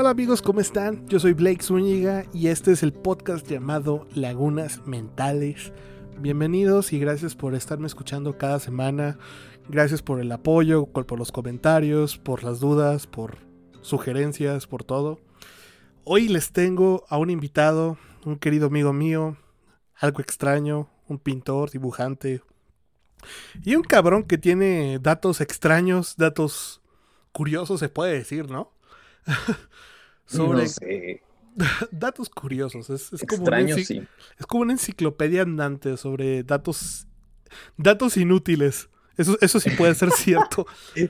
Hola amigos, ¿cómo están? Yo soy Blake Zúñiga y este es el podcast llamado Lagunas Mentales. Bienvenidos y gracias por estarme escuchando cada semana. Gracias por el apoyo, por los comentarios, por las dudas, por sugerencias, por todo. Hoy les tengo a un invitado, un querido amigo mío, algo extraño, un pintor, dibujante. Y un cabrón que tiene datos extraños, datos curiosos se puede decir, ¿no? sobre datos curiosos. Es, como una es como una enciclopedia andante sobre datos datos inútiles. Eso, eso sí puede ser cierto.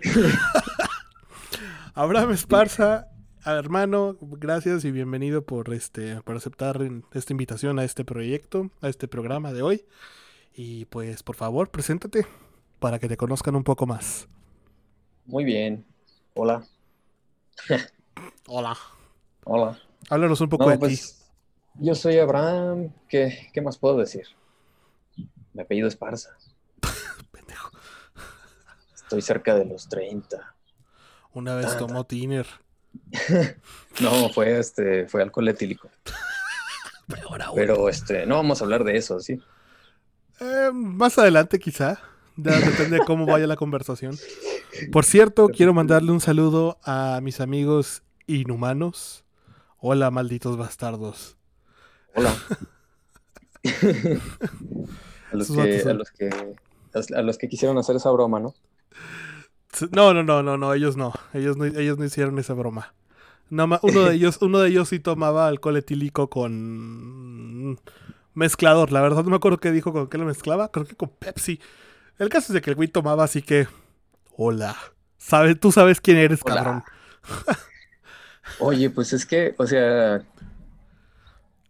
Abraham Esparza, hermano, gracias y bienvenido por este por aceptar esta invitación a este proyecto, a este programa de hoy. Y pues por favor, preséntate para que te conozcan un poco más. Muy bien. Hola. Hola. Hola. Háblanos un poco de ti. Pues, yo soy Abraham. ¿Qué, ¿Qué, más puedo decir? Mi apellido es Parza. Pendejo. Estoy cerca de los 30. Una vez tomó tiner. no, fue este, fue alcohol etílico. Pero este, no vamos a hablar de eso, ¿sí? Eh, más adelante quizá. depende de cómo vaya la conversación. Por cierto, quiero mandarle un saludo a mis amigos inhumanos. Hola, malditos bastardos. Hola. a, los que, a, los que, quisieron hacer esa broma, ¿no? No, no, no, no, no, ellos no. Ellos no, ellos no hicieron esa broma. uno de ellos, uno de ellos sí tomaba alcohol etílico con mezclador. La verdad no me acuerdo qué dijo con qué lo mezclaba. Creo que con Pepsi. El caso es de que el güey tomaba, así que. Hola. ¿Sabe, tú sabes quién eres, cabrón. Oye, pues es que, o sea.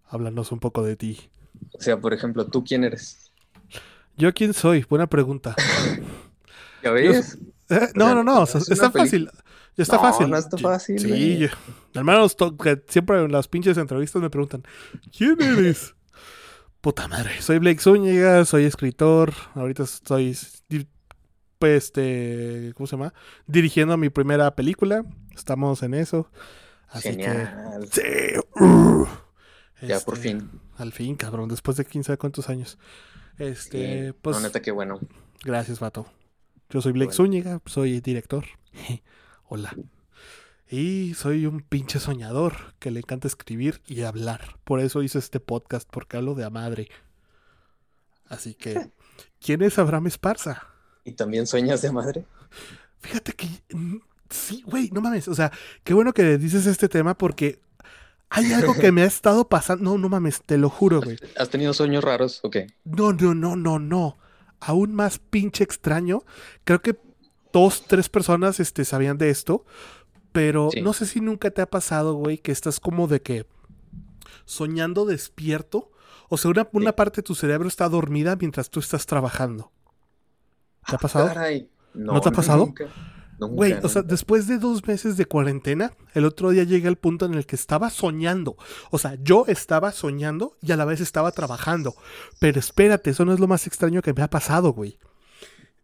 Háblanos un poco de ti. O sea, por ejemplo, ¿tú quién eres? ¿Yo quién soy? Buena pregunta. ¿Ya ves? Eh, no, no, no, está fácil. Está fácil. No está fácil. Sí, hermanos, que siempre en las pinches entrevistas me preguntan, ¿quién eres? Puta madre, soy Blake Zúñiga, soy escritor, ahorita estoy, pues, este, ¿cómo se llama? Dirigiendo mi primera película, estamos en eso. Así Genial. que, sí. ya por este, fin. Al fin, cabrón, después de quién sabe cuántos años. Este, pues. No, neta, qué bueno. Gracias, vato. Yo soy Blake Zúñiga, soy director. Hola. Y soy un pinche soñador que le encanta escribir y hablar. Por eso hice este podcast, porque hablo de a madre. Así que, ¿quién es Abraham Esparza? ¿Y también sueñas de madre? Fíjate que. Sí, güey, no mames. O sea, qué bueno que dices este tema porque hay algo que me ha estado pasando. No, no mames, te lo juro, güey. ¿Has tenido sueños raros o qué? No, no, no, no, no. Aún más pinche extraño. Creo que dos, tres personas este, sabían de esto. Pero no sé si nunca te ha pasado, güey, que estás como de que soñando despierto. O sea, una, parte de tu cerebro está dormida mientras tú estás trabajando. ¿Te ha pasado? No, te ha pasado? Güey, o sea, después de dos meses de cuarentena, el otro día llegué al punto en el que estaba soñando. O sea, yo estaba soñando y a la vez estaba trabajando. Pero espérate, eso no es lo más extraño que me ha pasado, güey.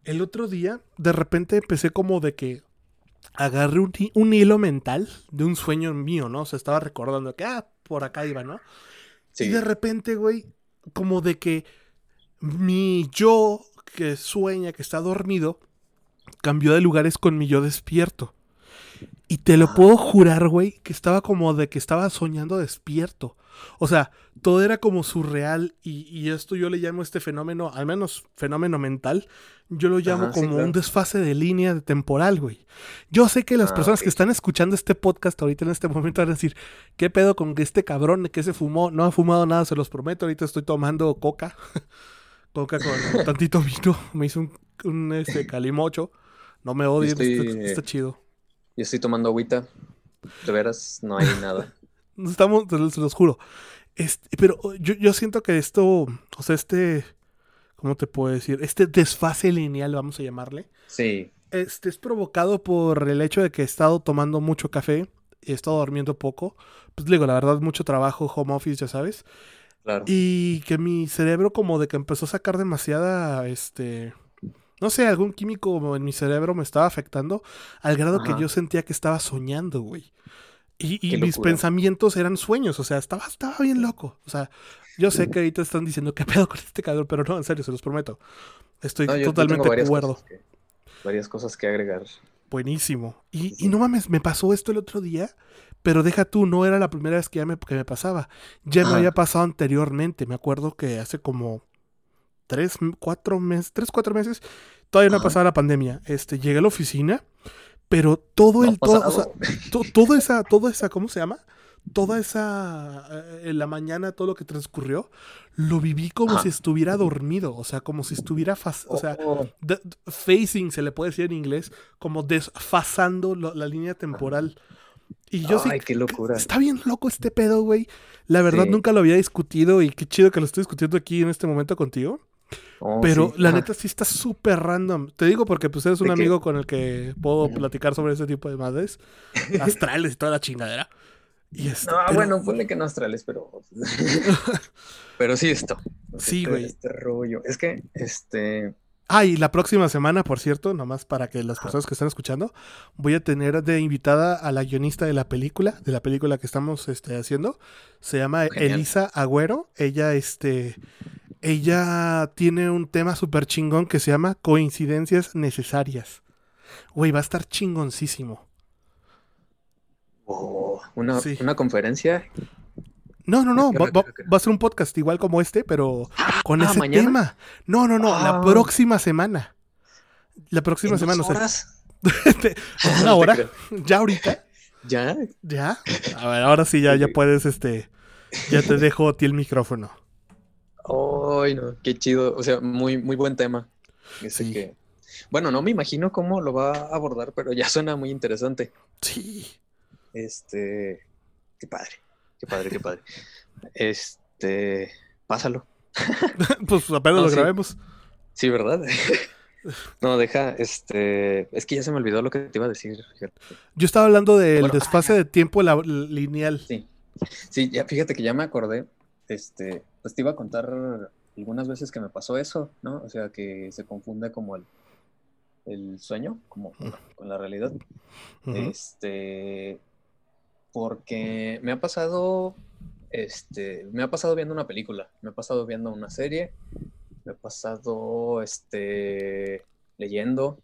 El otro día, de repente empecé como de que, agarré un, hilo mental de un sueño mío, ¿no? O sea, estaba recordando que, ah, por acá iba, ¿no? Y de repente, güey, como de que mi yo que sueña, que está dormido, cambió de lugares con mi yo despierto. Y te lo puedo jurar, güey, que estaba como de que estaba soñando despierto. O sea, todo era como surreal y, esto yo le llamo este fenómeno, al menos fenómeno mental, yo lo llamo como un desfase de línea temporal, güey. Yo sé que las ah, personas que están escuchando este podcast ahorita en este momento van a decir, ¿qué pedo con este cabrón que se fumó? No ha fumado nada, se los prometo, ahorita estoy tomando coca. coca con tantito vino, me hizo un, este, calimocho. No me odio, está, chido. Yo estoy tomando agüita. De veras, no hay nada. Estamos, se los, juro. Este, pero yo, yo siento que esto, o sea, este, ¿cómo te puedo decir? Este desfase lineal, vamos a llamarle. Sí. Este es provocado por el hecho de que he estado tomando mucho café y he estado durmiendo poco. Pues digo, la verdad, mucho trabajo, home office, ya sabes. Claro. Y que mi cerebro como de que empezó a sacar demasiada, este, no sé, algún químico en mi cerebro me estaba afectando al grado que yo sentía que estaba soñando, güey. Y, mis pensamientos eran sueños, o sea, estaba, estaba bien loco. O sea, yo sé que ahorita están diciendo qué pedo con este cabrón, pero no, en serio, se los prometo. Estoy totalmente de acuerdo. varias cosas que agregar. Buenísimo. Y, y, no mames, me pasó esto el otro día, pero deja tú, no era la primera vez que ya me, que me pasaba. Ya me había pasado anteriormente. Me acuerdo que hace como tres, cuatro meses, tres, cuatro meses, todavía no ha pasado la pandemia. Este, llegué a la oficina, pero todo el, todo, o sea, toda esa, toda esa, ¿cómo se llama? Toda esa, eh, en la mañana, todo lo que transcurrió, lo viví como si estuviera dormido, o sea, como si estuviera, o sea, oh. facing, se le puede decir en inglés, como desfasando la línea temporal. Y yo Ay, qué locura. Está bien loco este pedo, güey. La verdad nunca lo había discutido y qué chido que lo estoy discutiendo aquí en este momento contigo. Oh, Pero la neta sí está súper random. Te digo porque pues eres un amigo con el que puedo platicar sobre ese tipo de madres. Astrales y toda la chingadera. Y este, no, bueno, ponle que no astrales, pero. pero sí esto. Sí, este, güey. Este rollo. Es que, este. Ah, y la próxima semana, por cierto, nomás para que las personas que están escuchando, voy a tener de invitada a la guionista de la película, de la película que estamos este, haciendo. Se llama Elisa Agüero. Ella, este, ella tiene un tema súper chingón que se llama Coincidencias Necesarias. Güey, va a estar chingoncísimo. Oh, una, una conferencia. No, no, no, va, a ser un podcast igual como este, pero ah, con ese tema. No, no, no, la ah. próxima semana. La próxima semana. Horas? una hora. ya ahorita. ¿Ya? ¿Ya? A ver, ahora sí ya, ya puedes, este, ya te dejo a ti el micrófono. Ay, no, qué chido. O sea, muy, muy buen tema. sí. que... Bueno, no me imagino cómo lo va a abordar, pero ya suena muy interesante. Sí. Este, qué padre, qué padre, qué padre. Este, pásalo. pues apenas lo grabemos. Sí, ¿verdad? No, deja, este, es que ya se me olvidó lo que te iba a decir. Yo estaba hablando del desfase de tiempo lineal. Sí, sí, ya fíjate que ya me acordé este, pues te iba a contar algunas veces que me pasó eso, ¿no? O sea, que se confunde como el, el sueño, como con la realidad. Este, porque me ha pasado, este, me ha pasado viendo una película, me ha pasado viendo una serie, me ha pasado, este, leyendo,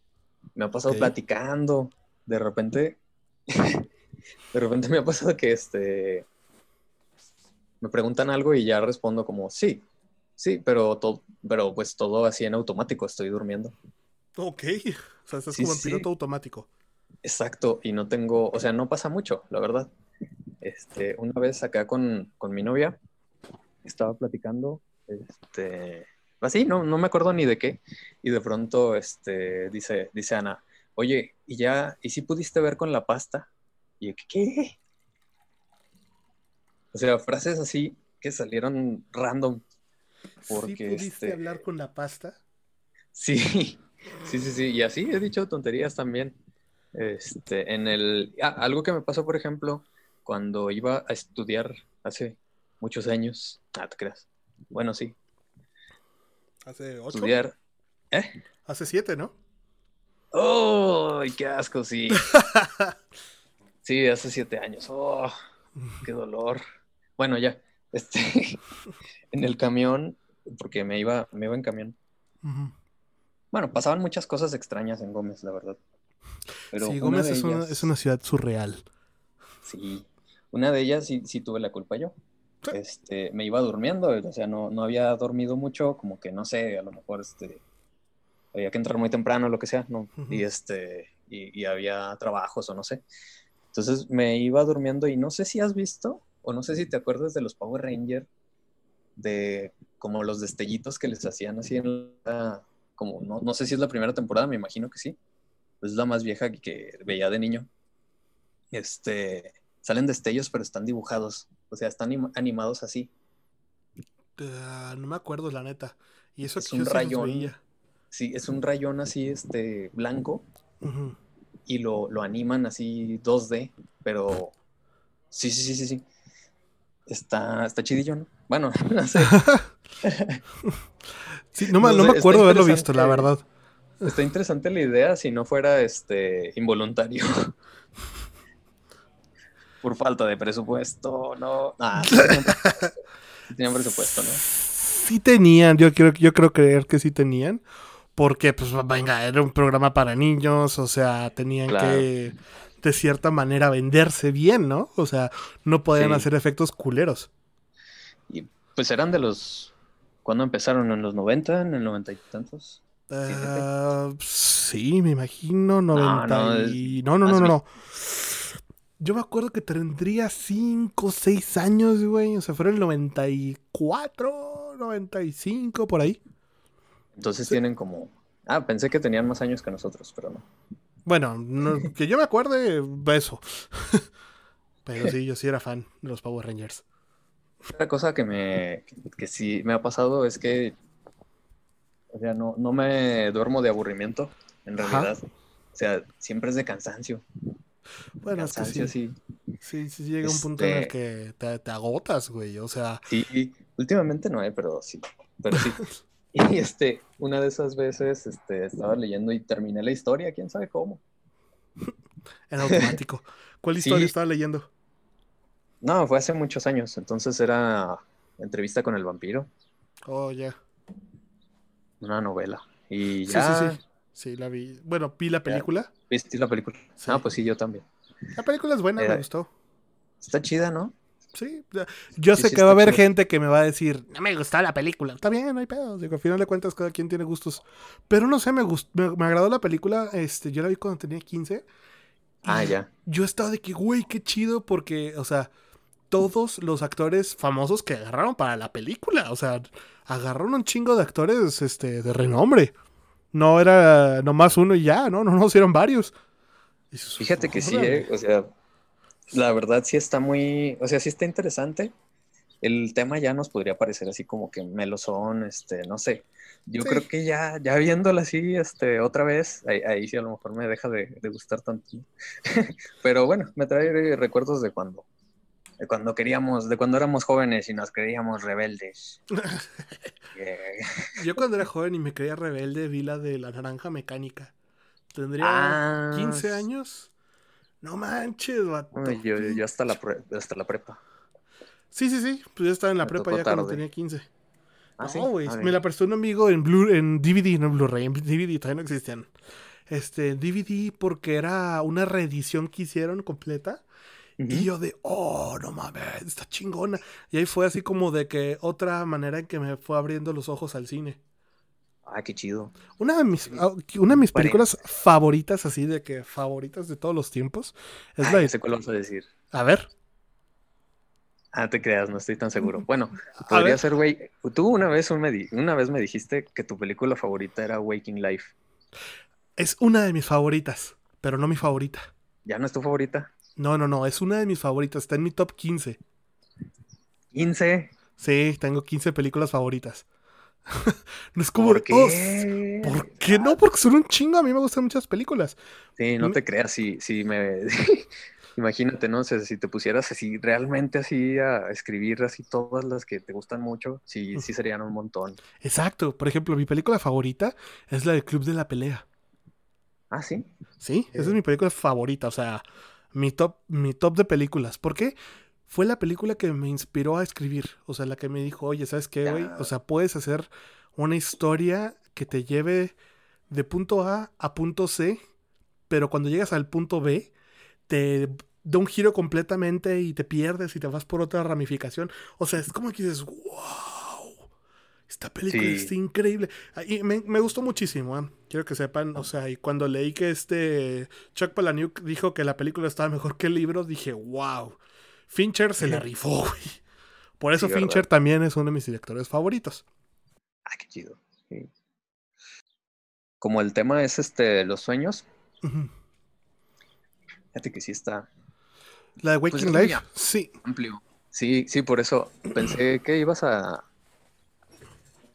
me ha pasado platicando, de repente, de repente me ha pasado que, este, me preguntan algo y ya respondo como sí, sí, pero, todo, pero pues todo así en automático, estoy durmiendo. Ok, o sea, estás como en piloto automático. Exacto, y no tengo, o sea, no pasa mucho, la verdad. Este, una vez acá con, con mi novia, estaba platicando, este, así, no, no me acuerdo ni de qué, y de pronto, este, dice, dice Ana, oye, ¿y ya, y si pudiste ver con la pasta? Y yo, ¿qué? O sea, frases así que salieron random. Porque, ¿Sí pudiste este, hablar con la pasta? Sí, sí, sí, sí. Y así he dicho tonterías también. Este, en el. Ah, algo que me pasó, por ejemplo, cuando iba a estudiar hace muchos años. Ah, te creas. Bueno, sí. ¿Hace ocho? Estudiar. ¿Eh? Hace siete, ¿no? ¡Oh! ¡Qué asco, sí! sí, hace siete años. ¡Oh! ¡Qué dolor! Bueno, ya, este, en el camión, porque me iba, me iba en camión. Bueno, pasaban muchas cosas extrañas en Gómez, la verdad. sí, Gómez es, una, ciudad surreal. Sí, una de ellas sí, sí tuve la culpa yo. Este, me iba durmiendo, o sea, no, no había dormido mucho, como que no sé, a lo mejor este, había que entrar muy temprano, lo que sea, ¿no? Y este, y, y, había trabajos o no sé. Entonces me iba durmiendo y no sé si has visto o no sé si te acuerdas de los Power Rangers, de como los destellitos que les hacían así en la, como, no, no sé si es la primera temporada, me imagino que sí, es la más vieja que veía de niño. Este, salen destellos, pero están dibujados, o sea, están animados así. Ah, no me acuerdo, la neta. Y eso es un rayón. Sí, es un rayón así, este, blanco. Y lo, lo, animan así 2D, pero sí, sí, sí, sí, sí está, está chidillo, ¿no? Bueno, no sé. sí, no, me, no me acuerdo haberlo visto, la verdad. Está interesante la idea si no fuera este involuntario. por falta de presupuesto, no. Ah, tenían presupuesto, ¿no? Sí tenían, yo quiero, yo creo creer que sí tenían. Porque, pues, venga, era un programa para niños, o sea, tenían que, de cierta manera, venderse bien, ¿no? O sea, no podían hacer efectos culeros. Y pues eran de los. ¿Cuándo empezaron? ¿En los 90? ¿En el 90 y tantos? Uh, sí, me imagino. 90 no, y... no, no, no, no, no. Yo me acuerdo que tendría 5 o 6 años, güey. O sea, fueron el 94, 95, por ahí. Entonces tienen como. Ah, pensé que tenían más años que nosotros, pero no. Bueno, que yo me acuerde, eso. pero sí, yo sí era fan de los Power Rangers. Otra cosa que me que, sí me ha pasado es que o sea, no, no me duermo de aburrimiento, en realidad. O sea, siempre es de cansancio. Bueno, cansancio, es que sí. sí. Sí, llega un punto en el este que te, agotas, güey. O sea. Sí, últimamente no, hay, pero sí. Pero sí. Y este, una de esas veces este, estaba leyendo y terminé la historia, quién sabe cómo. en automático. ¿Cuál historia estaba leyendo? No, fue hace muchos años. Entonces era entrevista con el vampiro. Oh, ya. Una novela. Y ya. Sí, sí, sí. Sí, la vi. Bueno, vi la película. ¿Viste la película? Ah, pues sí, yo también. La película es buena, me gustó. Está chida, ¿no? Sí, yo sé que va a haber gente que me va a decir, no me gustó la película. Está bien, no hay pedo. Digo, al final de cuentas, cada quien tiene gustos. Pero no sé, me, gustó, me, agradó la película. Este, yo la vi cuando tenía 15. Ah, ya. Yo estaba de que, güey, qué chido, porque, o sea, todos los actores famosos que agarraron para la película. O sea, agarraron un chingo de actores este, de renombre. No era nomás uno y ya, ¿no? No, no, eran varios. Fíjate que sí, ¿eh? O sea, la verdad sí está muy, o sea, sí está interesante. El tema ya nos podría parecer así como que melosón, este, no sé. Yo creo que ya, ya viéndola así, este, otra vez, ahí, sí a lo mejor me deja de, gustar tanto. Pero bueno, me trae recuerdos de cuando, de cuando queríamos, de cuando éramos jóvenes y nos creíamos rebeldes. Yo cuando era joven y me creía rebelde vi la de la naranja mecánica. Tendría 15 ah, años no manches, vato. yo, yo hasta, la hasta la prepa. Sí, sí, sí. Pues yo estaba en la prepa ya cuando tenía 15. ¿Ah, no, güey. Me la prestó un amigo en Blue, en DVD, no en Blu-ray, en DVD, todavía no existían. Este, DVD porque era una reedición que hicieron completa. Y yo de, oh, no mames, está chingona. Y ahí fue así como de que otra manera en que me fue abriendo los ojos al cine. Ah, qué chido. Una de mis, una de mis películas favoritas, así de que favoritas de todos los tiempos, es la de. cuál vas a decir. A ver. Ah, te creas, no estoy tan seguro. Bueno, podría ser, güey. Tú una vez, una vez me dijiste que tu película favorita era Waking Life. Es una de mis favoritas, pero no mi favorita. ¿Ya no es tu favorita? No, no, no, es una de mis favoritas. Está en mi top 15. ¿15? Sí, tengo 15 películas favoritas. no es como. ¿Por qué? ¿Por qué no? Porque son un chingo. A mí me gustan muchas películas. Sí, no te creas. Si, si me. Imagínate, ¿no? sé si te pusieras así, realmente así a escribir así todas las que te gustan mucho, sí, sí serían un montón. Exacto. Por ejemplo, mi película favorita es la del Club de la Pelea. Ah, sí. Sí, esa es mi película favorita. O sea, mi top, mi top de películas. ¿Por qué? Fue la película que me inspiró a escribir. O sea, la que me dijo, oye, ¿sabes qué, güey? O sea, puedes hacer una historia que te lleve de punto A a punto C, pero cuando llegas al punto B, te da un giro completamente y te pierdes y te vas por otra ramificación. O sea, es como que dices, wow, esta película está increíble. Ah, y me, gustó muchísimo, ¿eh? quiero que sepan. O sea, y cuando leí que este Chuck Palahniuk dijo que la película estaba mejor que el libro, dije, wow. Fincher se le rifó, güey. Por eso Fincher también es uno de mis directores favoritos. Ah, qué chido. Como el tema es este los sueños. Fíjate que sí está. La de pues Waking Life, sí. Amplio. Sí, sí, por eso pensé que ibas a.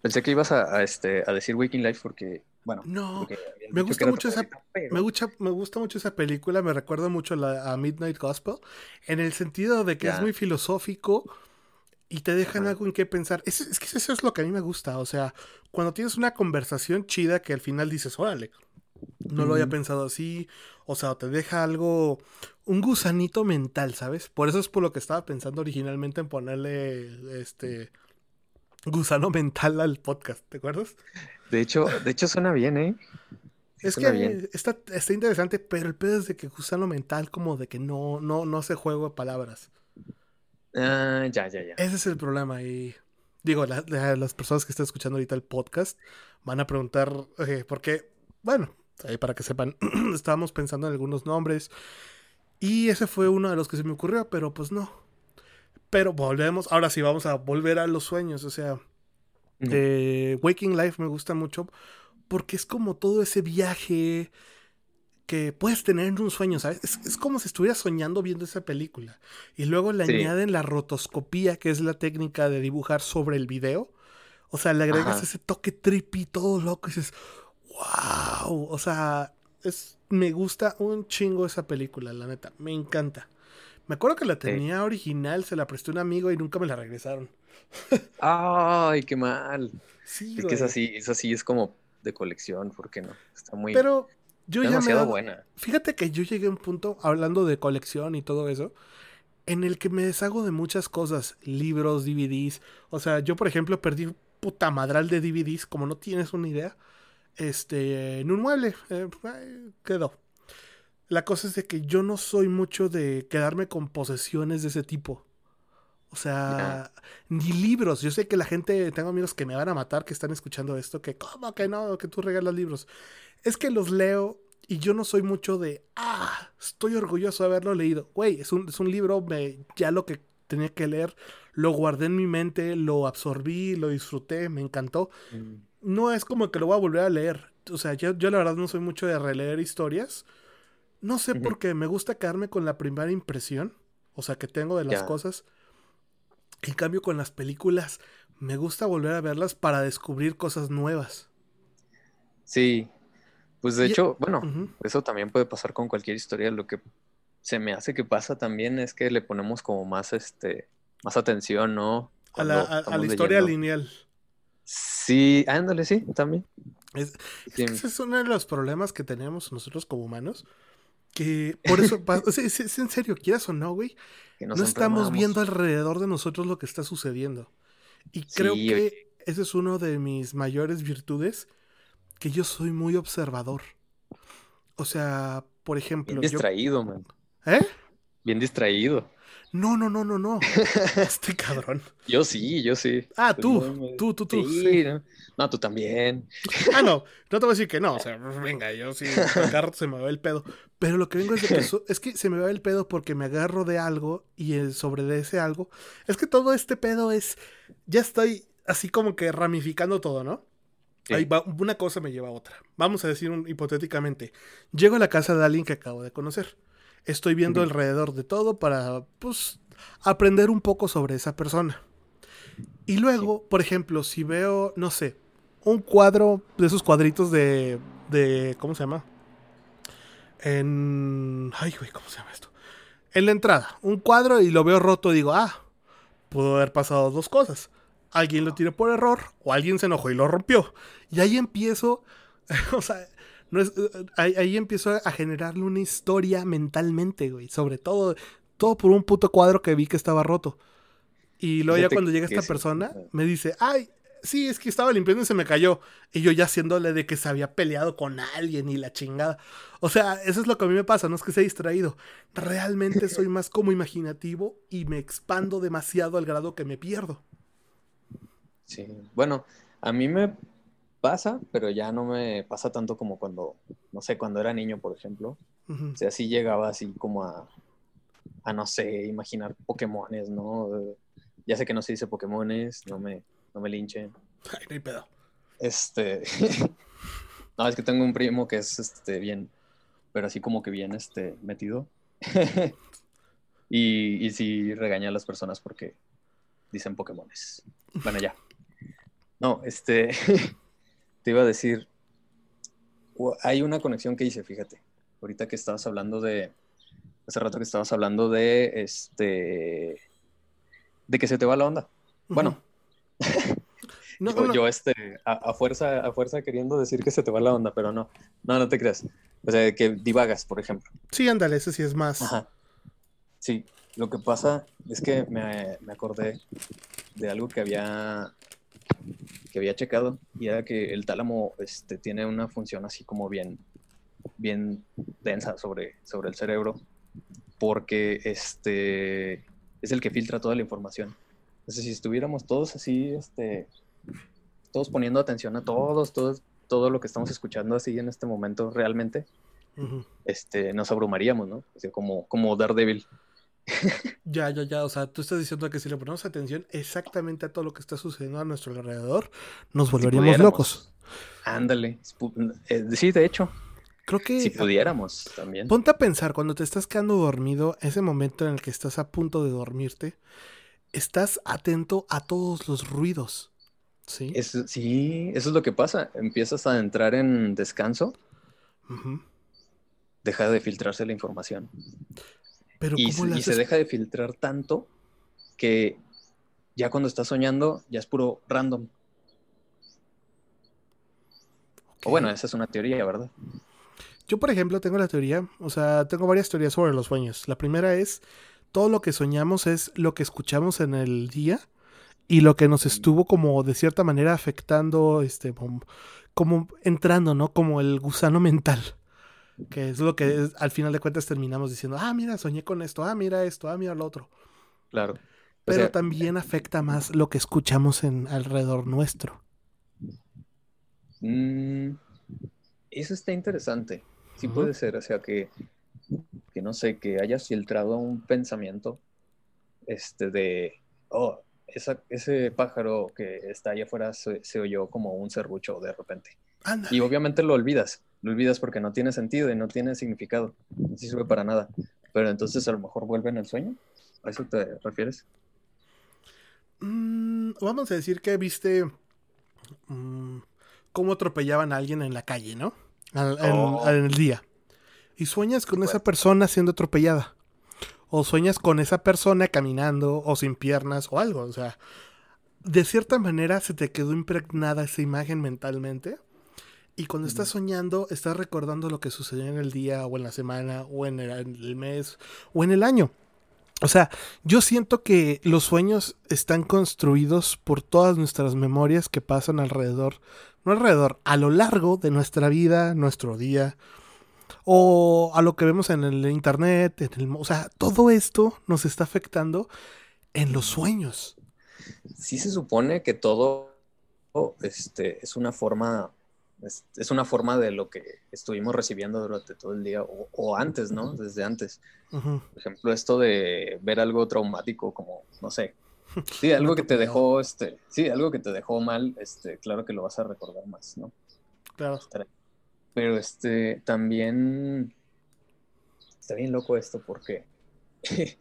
Pensé que ibas a, este, a decir Waking Life porque bueno, no, me gusta mucho esa, me, gusta, me gusta mucho esa película, me recuerda mucho a Midnight Gospel, en el sentido de que es muy filosófico y te dejan algo en qué pensar. Es, es, que eso es lo que a mí me gusta, o sea, cuando tienes una conversación chida que al final dices, órale, No lo había pensado así. O sea, te deja algo, un gusanito mental, ¿sabes? Por eso es por lo que estaba pensando originalmente en ponerle este gusano mental al podcast, ¿te acuerdas? De hecho, de hecho suena bien, ¿eh? es que está, está, interesante, pero el pedo es de que gusano mental como de que no, no, no se juego de palabras. Ah, ya, ya, ya. Ese es el problema y digo, las personas que están escuchando ahorita el podcast van a preguntar eh, por qué, bueno, para que sepan, estábamos pensando en algunos nombres y ese fue uno de los que se me ocurrió, pero pues no. Pero volvemos, ahora sí vamos a volver a los sueños, o sea, Waking Life me gusta mucho porque es como todo ese viaje que puedes tener en un sueño, ¿sabes? Es, como si estuvieras soñando viendo esa película. Y luego le añaden la rotoscopía, que es la técnica de dibujar sobre el video. O sea, le agregas ese toque trippy, todo loco, y dices, wow. O sea, es, me gusta un chingo esa película, la neta. Me encanta. Me acuerdo que la tenía original, se la presté a un amigo y nunca me la regresaron. Ay, qué mal. Sí, es que es así, es así, es como de colección, ¿por qué no? Está muy. Pero yo ya me buena. Fíjate que yo llegué a un punto, hablando de colección y todo eso, en el que me deshago de muchas cosas, libros, DVDs. O sea, yo por ejemplo perdí puta madral de DVDs, como no tienes una idea, este, en un mueble, eh, quedó. La cosa es de que yo no soy mucho de quedarme con posesiones de ese tipo. O sea, ni libros. Yo sé que la gente, tengo amigos que me van a matar que están escuchando esto, que cómo que no, que tú regalas libros. Es que los leo y yo no soy mucho de, ah, estoy orgulloso de haberlo leído. Güey, es un, es un libro, me, ya lo que tenía que leer, lo guardé en mi mente, lo absorbí, lo disfruté, me encantó. Mm. No es como que lo voy a volver a leer. O sea, yo, yo la verdad no soy mucho de releer historias. No sé por qué, me gusta quedarme con la primera impresión, o sea, que tengo de las cosas. En cambio, con las películas, me gusta volver a verlas para descubrir cosas nuevas. Sí, pues de hecho, bueno, eso también puede pasar con cualquier historia. Lo que se me hace que pasa también es que le ponemos como más, este, más atención, ¿no? a la, historia lineal. Sí, ándale, sí, también. ese es uno de los problemas que tenemos nosotros como humanos. Que por eso, es, en serio, quieras o no, güey, no estamos viendo alrededor de nosotros lo que está sucediendo. Y creo que ese es uno de mis mayores virtudes, que yo soy muy observador. O sea, por ejemplo... Bien distraído, man. ¿Eh? Bien distraído. No, no, no, no, no. Este cabrón. Yo sí, yo sí. Ah, pues tú, tú, tú, tú. Sí, ¿no? tú también. Ah, no, no te voy a decir que no. O sea, venga, yo sí, agarro, se me va el pedo. Pero lo que vengo es de que es que se me va el pedo porque me agarro de algo y sobre de ese algo. Es que todo este pedo es. Ya estoy así como que ramificando todo, ¿no? Ahí va, una cosa me lleva a otra. Vamos a decir un, hipotéticamente. Llego a la casa de alguien que acabo de conocer estoy viendo alrededor de todo para, pues, aprender un poco sobre esa persona. Y luego, por ejemplo, si veo, no sé, un cuadro de esos cuadritos de, de ¿cómo se llama? En... Ay, güey, ¿cómo se llama esto? En la entrada, un cuadro y lo veo roto digo, ah, pudo haber pasado dos cosas. Alguien lo tiró por error o alguien se enojó y lo rompió. Y ahí empiezo, o sea, es, eh, ahí, empiezo a generarle una historia mentalmente, güey. Sobre todo, todo por un puto cuadro que vi que estaba roto. Y luego ya cuando llega esta persona, me dice, ay, sí, es que estaba limpiando y se me cayó. Y yo ya haciéndole de que se había peleado con alguien y la chingada. O sea, eso es lo que a mí me pasa, no es que sea distraído. Realmente soy más como imaginativo y me expando demasiado al grado que me pierdo. Sí, bueno, a mí me pasa, pero ya no me pasa tanto como cuando, no sé, cuando era niño, por ejemplo. O sea, sí llegaba así como a, a, no sé, imaginar Pokémones, ¿no? Ya sé que no se dice Pokémones, no me, no me linchen. Ay, no hay pedo. Este. no, es que tengo un primo que es este, bien, pero así como que bien este, metido. y, y sí regaña a las personas porque dicen Pokémones. Bueno, ya. No, este. te iba a decir, hay una conexión que hice, fíjate, ahorita que estabas hablando de, hace rato que estabas hablando de, este, de que se te va la onda. Bueno, No, yo, este, a, fuerza, a fuerza queriendo decir que se te va la onda, pero no, no, no te creas. O sea, que divagas, por ejemplo. Sí, ándale, ese sí es más. Ajá. Sí, lo que pasa es que me, me acordé de algo que había que había checado y era que el tálamo este, tiene una función así como bien, bien densa sobre, sobre el cerebro porque este, es el que filtra toda la información. Entonces, si estuviéramos todos así, este, todos poniendo atención a todos, todos, todo lo que estamos escuchando así en este momento realmente, este, nos abrumaríamos, ¿no? O sea, como, como Daredevil. Ya, ya, ya. O sea, tú estás diciendo que si le ponemos atención exactamente a todo lo que está sucediendo a nuestro alrededor, nos volveríamos locos. Ándale. Eh, sí, de hecho. Creo que. Si pudiéramos también. Ponte a pensar, cuando te estás quedando dormido, ese momento en el que estás a punto de dormirte, estás atento a todos los ruidos. Sí. sí, eso es lo que pasa. Empiezas a entrar en descanso. Deja de filtrarse la información. Pero y, se deja de filtrar tanto que ya cuando estás soñando ya es puro random. O bueno, esa es una teoría, ¿verdad? Yo, por ejemplo, tengo la teoría, o sea, tengo varias teorías sobre los sueños. La primera es, todo lo que soñamos es lo que escuchamos en el día y lo que nos estuvo como de cierta manera afectando, este, como, entrando, ¿no? Como el gusano mental. Que es lo que al final de cuentas terminamos diciendo, ah, mira, soñé con esto, ah, mira esto, ah, mira lo otro. Claro. Pero también afecta más lo que escuchamos en alrededor nuestro. Mm, eso está interesante. Sí puede ser, o sea, que, que no sé, que hayas filtrado un pensamiento este de, oh, ese pájaro que está allá afuera se, oyó como un serrucho de repente. Y obviamente lo olvidas, lo olvidas porque no tiene sentido y no tiene significado, no sirve para nada. Pero entonces a lo mejor vuelve en el sueño. ¿A eso te refieres? Mm, vamos a decir que viste mm, cómo atropellaban a alguien en la calle, ¿no? Oh. en, el día. Y sueñas con esa persona siendo atropellada. O sueñas con esa persona caminando o sin piernas o algo. O sea, de cierta manera se te quedó impregnada esa imagen mentalmente. Y cuando estás soñando, estás recordando lo que sucedió en el día o en la semana o en el, mes o en el año. O sea, yo siento que los sueños están construidos por todas nuestras memorias que pasan alrededor, no alrededor, a lo largo de nuestra vida, nuestro día, o a lo que vemos en el internet, en el, o sea, todo esto nos está afectando en los sueños. Sí se supone que todo este, es una forma es, una forma de lo que estuvimos recibiendo durante todo el día o, antes, ¿no? Desde antes. Por ejemplo, esto de ver algo traumático como, no sé, sí, algo que te dejó, este, sí, algo que te dejó mal, este, claro que lo vas a recordar más, ¿no? Claro. Pero este, también está bien loco esto porque,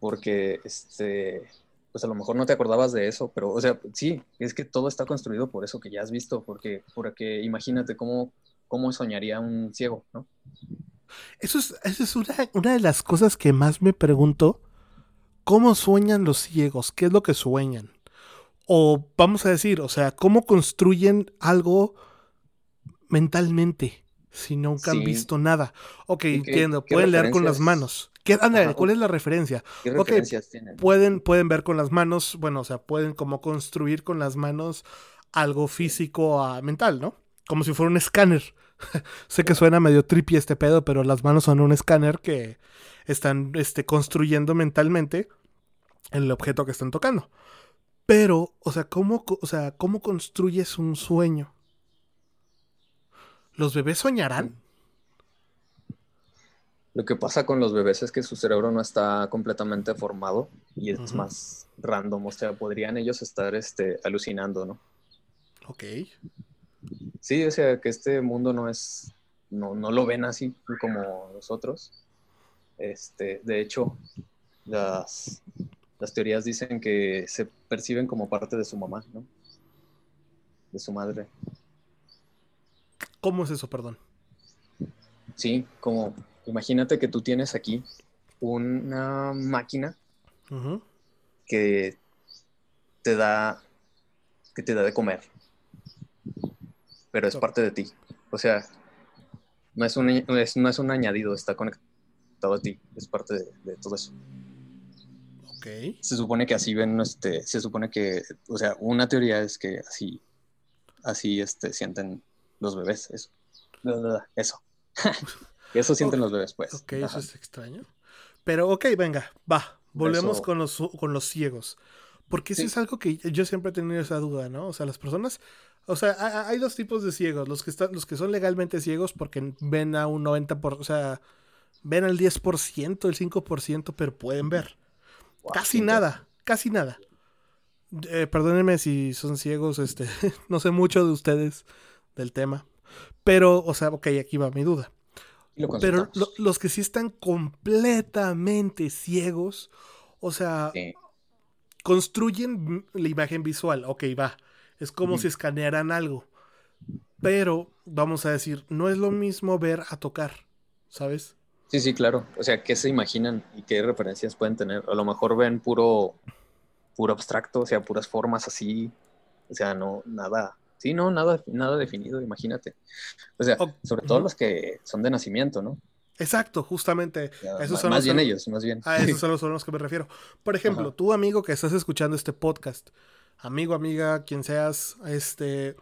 porque, este, pues a lo mejor no te acordabas de eso, pero, o sea, sí, es que todo está construido por eso que ya has visto, porque, porque imagínate cómo, cómo soñaría un ciego, ¿no? Eso es, eso es una, una, de las cosas que más me pregunto. ¿Cómo sueñan los ciegos? ¿Qué es lo que sueñan? O vamos a decir, o sea, ¿cómo construyen algo mentalmente si nunca han visto nada? Ok, entiendo, pueden leer con las manos. ¿Qué, ¿Cuál es la referencia? ¿Qué referencias tienen? Pueden, pueden ver con las manos, bueno, o sea, pueden como construir con las manos algo físico a mental, ¿no? Como si fuera un escáner. sé que suena medio trippy este pedo, pero las manos son un escáner que están este, construyendo mentalmente el objeto que están tocando. Pero, o sea, ¿cómo, o sea, ¿cómo construyes un sueño? ¿Los bebés soñarán? Lo que pasa con los bebés es que su cerebro no está completamente formado y es más random, o sea, podrían ellos estar este, alucinando, ¿no? Ok. Sí, o sea, que este mundo no es, no, no lo ven así como nosotros. Este, de hecho, las, las teorías dicen que se perciben como parte de su mamá, ¿no? De su madre. ¿Cómo es eso, perdón? Sí, como imagínate que tú tienes aquí una máquina que te da que te da de comer. Pero es parte de ti. O sea, no es un, no es un añadido, está conectado a ti, es parte de, todo eso. Ok. Se supone que así ven, este, se supone que, o sea, una teoría es que así, así, este, sienten los bebés, eso. Eso. eso sienten los bebés, pues. Ok, eso es extraño. Pero, ok, venga, va. Volvemos con, los, con los ciegos. Porque eso es algo que yo siempre he tenido esa duda, ¿no? O sea, las personas. O sea, hay dos tipos de ciegos. Los que, están, los que son legalmente ciegos porque ven a un 90%, por, o sea, ven al 10%, el 5%, pero pueden ver. casi nada, casi nada. Eh, perdónenme si son ciegos, este, no sé mucho de ustedes del tema. Pero, o sea, ok, aquí va mi duda. Pero los que sí están completamente ciegos, o sea, construyen la imagen visual, ok, va. Es como si escanearan algo. Pero, vamos a decir, no es lo mismo ver a tocar, ¿sabes? Sí, sí, claro. O sea, ¿qué se imaginan y qué referencias pueden tener? A lo mejor ven puro, puro abstracto, o sea, puras formas así. O sea, no, nada, Sí, no, nada, nada definido, imagínate. O sea, sobre todo los que son de nacimiento, ¿no? Exacto, justamente. esos son más bien ellos, más bien. A esos son los, son los que me refiero. Por ejemplo, tú, amigo, que estás escuchando este podcast, amigo, amiga, quien seas, este.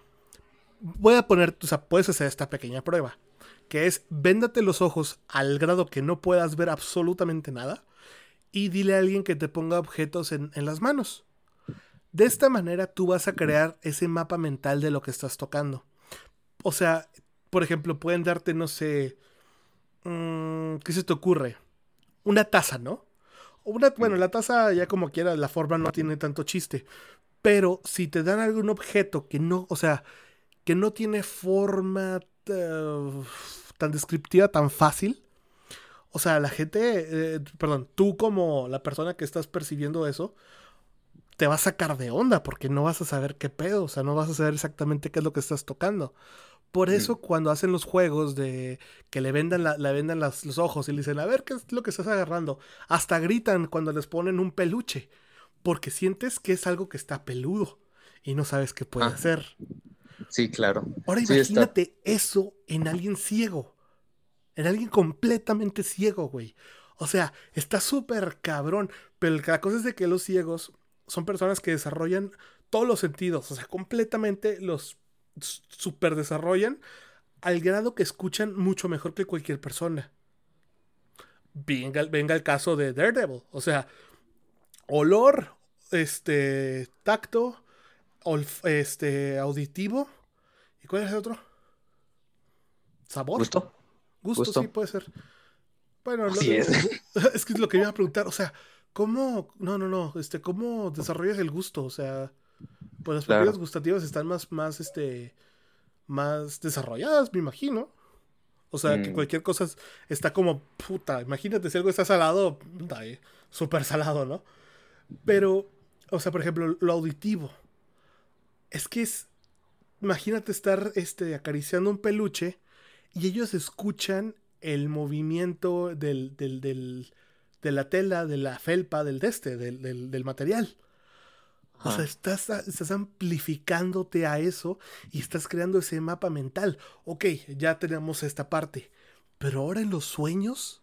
Voy a poner, o sea, puedes hacer esta pequeña prueba, que es véndate los ojos al grado que no puedas ver absolutamente nada y dile a alguien que te ponga objetos en, en las manos. De esta manera tú vas a crear ese mapa mental de lo que estás tocando. O sea, por ejemplo, pueden darte, no sé, mm, ¿qué se te ocurre? Una taza, ¿no? Una, bueno, la taza ya como quiera, la forma no tiene tanto chiste. Pero si te dan algún objeto que no, o sea, que no tiene forma tan descriptiva, tan fácil. O sea, la gente, eh, perdón, tú como la persona que estás percibiendo eso, te va a sacar de onda porque no vas a saber qué pedo, o sea, no vas a saber exactamente qué es lo que estás tocando. Por eso cuando hacen los juegos de que le vendan, la, le vendan los ojos y le dicen, a ver qué es lo que estás agarrando, hasta gritan cuando les ponen un peluche, porque sientes que es algo que está peludo y no sabes qué puede hacer. Sí, claro. Ahora imagínate eso en alguien ciego, en alguien completamente ciego, güey. O sea, está súper cabrón, pero la cosa es de que los ciegos son personas que desarrollan todos los sentidos, o sea, completamente los super desarrollan al grado que escuchan mucho mejor que cualquier persona. Venga, venga el caso de Daredevil, o sea, olor, este, tacto, este, auditivo, ¿y cuál es el otro? Sabor. Gusto. Gusto, sí puede ser. Bueno, es. es que es lo que iba a preguntar, o sea, ¿Cómo? No, no, no. Este, ¿cómo desarrollas el gusto? O sea, pues las papilas gustativas están más, más, este, más desarrolladas, me imagino. O sea, que mm. cualquier cosa está como puta. Imagínate si algo está salado, eh, súper salado, ¿no? Pero, o sea, por ejemplo, lo auditivo. Es que es. Imagínate estar este, acariciando un peluche y ellos escuchan el movimiento del, del, del de la tela, de la felpa, del deste, del, del, material. O sea, estás, estás amplificándote a eso y estás creando ese mapa mental. Ok, ya tenemos esta parte. Pero ahora en los sueños.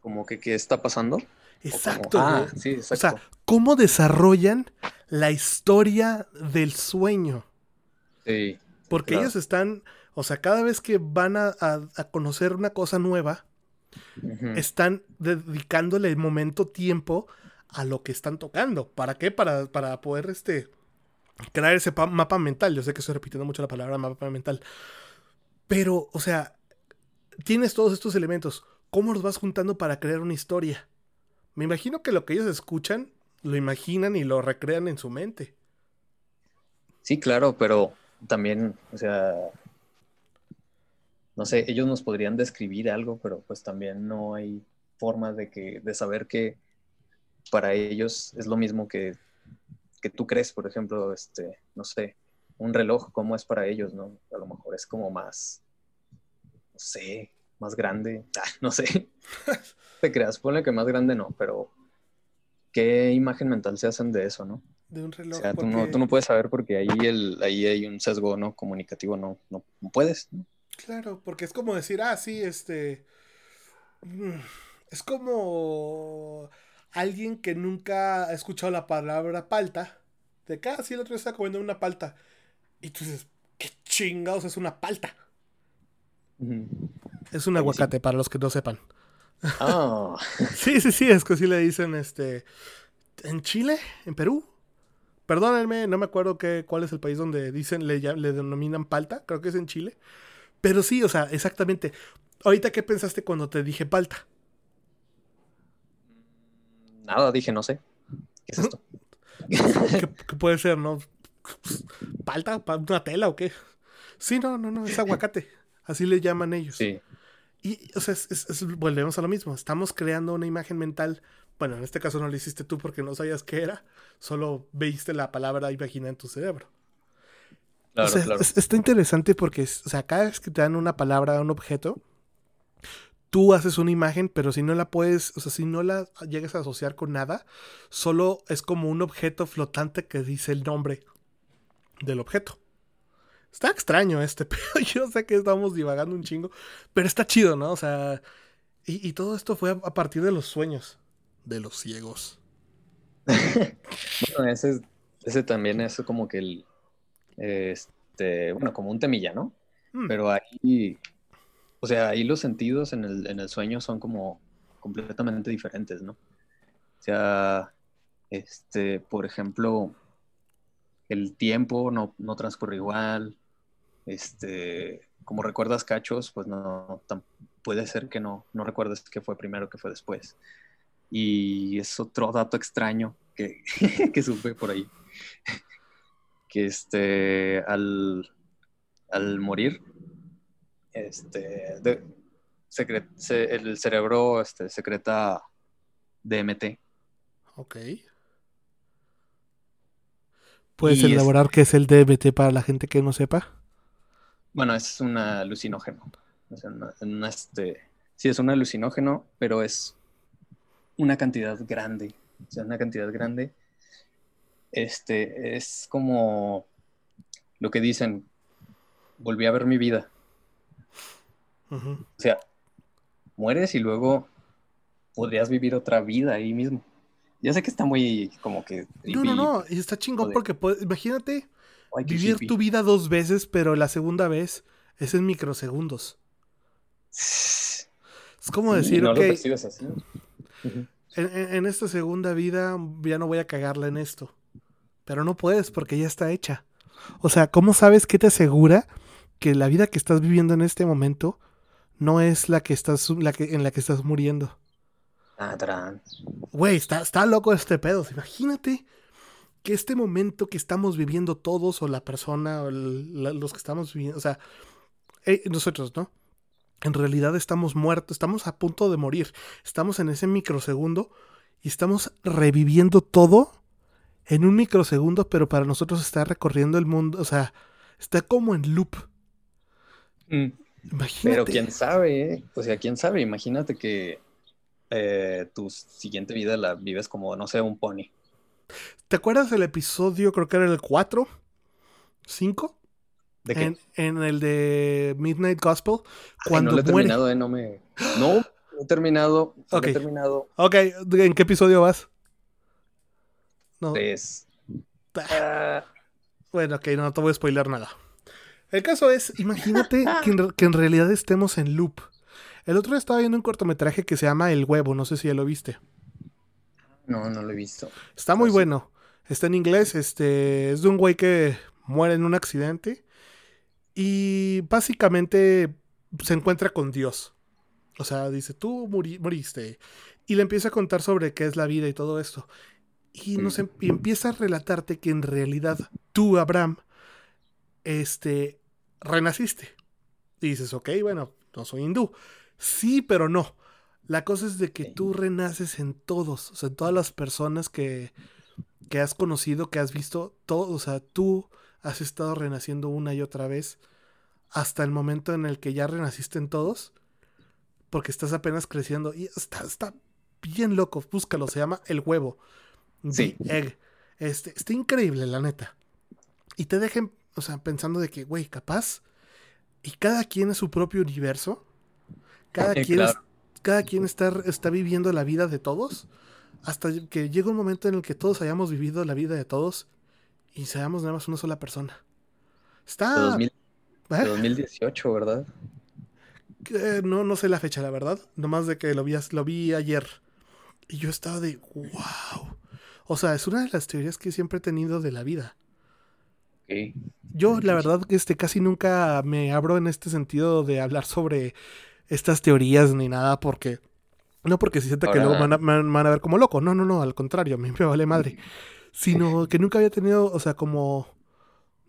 Como que qué está pasando. Exacto. Ah, sí, exacto. O sea, ¿cómo desarrollan la historia del sueño? Sí. Porque ellos están, o sea, cada vez que van a, a conocer una cosa nueva, están dedicándole el momento, tiempo a lo que están tocando. ¿Para qué? Para, para poder este, crear ese mapa mental. Yo sé que estoy repitiendo mucho la palabra mapa mental. Pero, o sea, tienes todos estos elementos. ¿Cómo los vas juntando para crear una historia? Me imagino que lo que ellos escuchan, lo imaginan y lo recrean en su mente. Sí, claro, pero también, o sea, no sé, ellos nos podrían describir algo, pero pues también no hay forma de, que, de saber que para ellos es lo mismo que, que tú crees, por ejemplo, este, no sé, un reloj, ¿cómo es para ellos, no? A lo mejor es como más, no sé, más grande, ah, no sé. Te creas, ponle que más grande no, pero ¿qué imagen mental se hacen de eso, no? de un reloj. O sea, tú, no, tú no puedes saber porque ahí, el, ahí hay un sesgo no comunicativo, no, no, puedes. Claro, porque es como decir, ah, sí, este. Mm, es como alguien que nunca ha escuchado la palabra palta. De que, ah, sí, el otro día está comiendo una palta. Y tú dices, ¿qué chingados es una palta? Es un aguacate, para los que no sepan. Oh. sí, sí, sí, es que sí le dicen, este. ¿En Chile? ¿En Perú? Perdónenme, no me acuerdo qué, cuál es el país donde dicen, le, le denominan palta, creo que es en Chile. Pero sí, o sea, exactamente. Ahorita, ¿qué pensaste cuando te dije palta? Nada, dije, no sé. ¿Qué es esto? ¿Qué, puede ser, no? ¿Palta? ¿Una tela o qué? Sí, no, no, no, es aguacate. Así le llaman ellos. Sí. Y, o sea, volvemos a lo mismo. Estamos creando una imagen mental bueno, en este caso no lo hiciste tú porque no sabías qué era, solo veiste la palabra imagina en tu cerebro. Claro, claro. está interesante porque, o sea, cada vez que te dan una palabra, un objeto, tú haces una imagen, pero si no la puedes, o sea, si no la llegas a asociar con nada, solo es como un objeto flotante que dice el nombre del objeto. Está extraño este, pero yo sé que estamos divagando un chingo, pero está chido, ¿no? O sea, y, todo esto fue a partir de los sueños de los ciegos. bueno, ese, ese también es como que el, este, bueno, como un temilla, ¿no? Hmm. Pero ahí, o sea, ahí los sentidos en el, en el sueño son como completamente diferentes, ¿no? O sea, este, por ejemplo, el tiempo no, no transcurre igual, este, como recuerdas cachos, pues no, puede ser que no, no recuerdes qué fue primero, qué fue después. Y es otro dato extraño que, que supe por ahí. Que este, al, al morir, este, el cerebro este, secreta DMT. Ok. ¿Puedes elaborar qué es el DMT para la gente que no sepa? Bueno, es un alucinógeno. este, sí, es un alucinógeno, pero es una cantidad grande. O sea, una cantidad grande. Este es como lo que dicen, volví a ver mi vida. O sea, mueres y luego podrías vivir otra vida ahí mismo. Ya sé que está muy como que... No, no, no, y está chingón porque imagínate vivir tu vida dos veces, pero la segunda vez es en microsegundos. Es como decir, no así en, esta segunda vida ya no voy a cagarla en esto. Pero no puedes porque ya está hecha. O sea, ¿cómo sabes qué te asegura que la vida que estás viviendo en este momento no es la que estás la que, en la que estás muriendo? Güey, está, está loco este pedo. Imagínate que este momento que estamos viviendo todos, o la persona, o los que estamos viviendo, o sea, eh, nosotros, ¿no? en realidad estamos muertos, estamos a punto de morir, estamos en ese microsegundo y estamos reviviendo todo en un microsegundo, pero para nosotros está recorriendo el mundo, o sea, está como en loop. Mm. Imagínate. Pero quién sabe, ¿eh? o sea, quién sabe, imagínate que eh, tu siguiente vida la vives como, no sé, un pony. ¿Te acuerdas del episodio, creo que era el 4? ¿5? En, el de Midnight Gospel. Cuando no lo he terminado, eh, no me. No, he terminado. No he terminado. Ok, ¿en qué episodio vas? No. Ah. Bueno, ok, no te voy a spoiler nada. El caso es, imagínate que en, realidad estemos en loop. El otro día estaba viendo un cortometraje que se llama El Huevo, no sé si ya lo viste. No, no lo he visto. Está muy bueno. Está en inglés, este, es de un güey que muere en un accidente y básicamente se encuentra con Dios. O sea, dice, tú moriste. Y le empieza a contar sobre qué es la vida y todo esto. Y, nos em-, empieza a relatarte que en realidad tú, Abraham, este, renaciste. Y dices, ok, bueno, no soy hindú. Sí, pero no. La cosa es de que tú renaces en todos, o sea, en todas las personas que, que has conocido, que has visto, todo, o sea, tú has estado renaciendo una y otra vez hasta el momento en el que ya renaciste en todos, porque estás apenas creciendo y está, está bien loco, búscalo, se llama El Huevo. Sí. Egg. Este, está increíble, la neta. Y te dejen, o sea, pensando de que, güey, capaz. Y cada quien es su propio universo. Cada quien, cada quien está, está viviendo la vida de todos. Hasta que llega un momento en el que todos hayamos vivido la vida de todos y seamos nada más una sola persona. Está. De, 2018, ¿Eh? ¿verdad? no, no sé la fecha, la verdad. Nomás de que lo vi, lo vi ayer. Y yo estaba de, wow. O sea, es una de las teorías que siempre he tenido de la vida. Yo, la verdad, este, casi nunca me abro en este sentido de hablar sobre estas teorías ni nada, porque. No porque se sienta que luego van a, van a, ver como loco. No, no, no, al contrario, a mí me vale madre. Sino que nunca había tenido, o sea, como.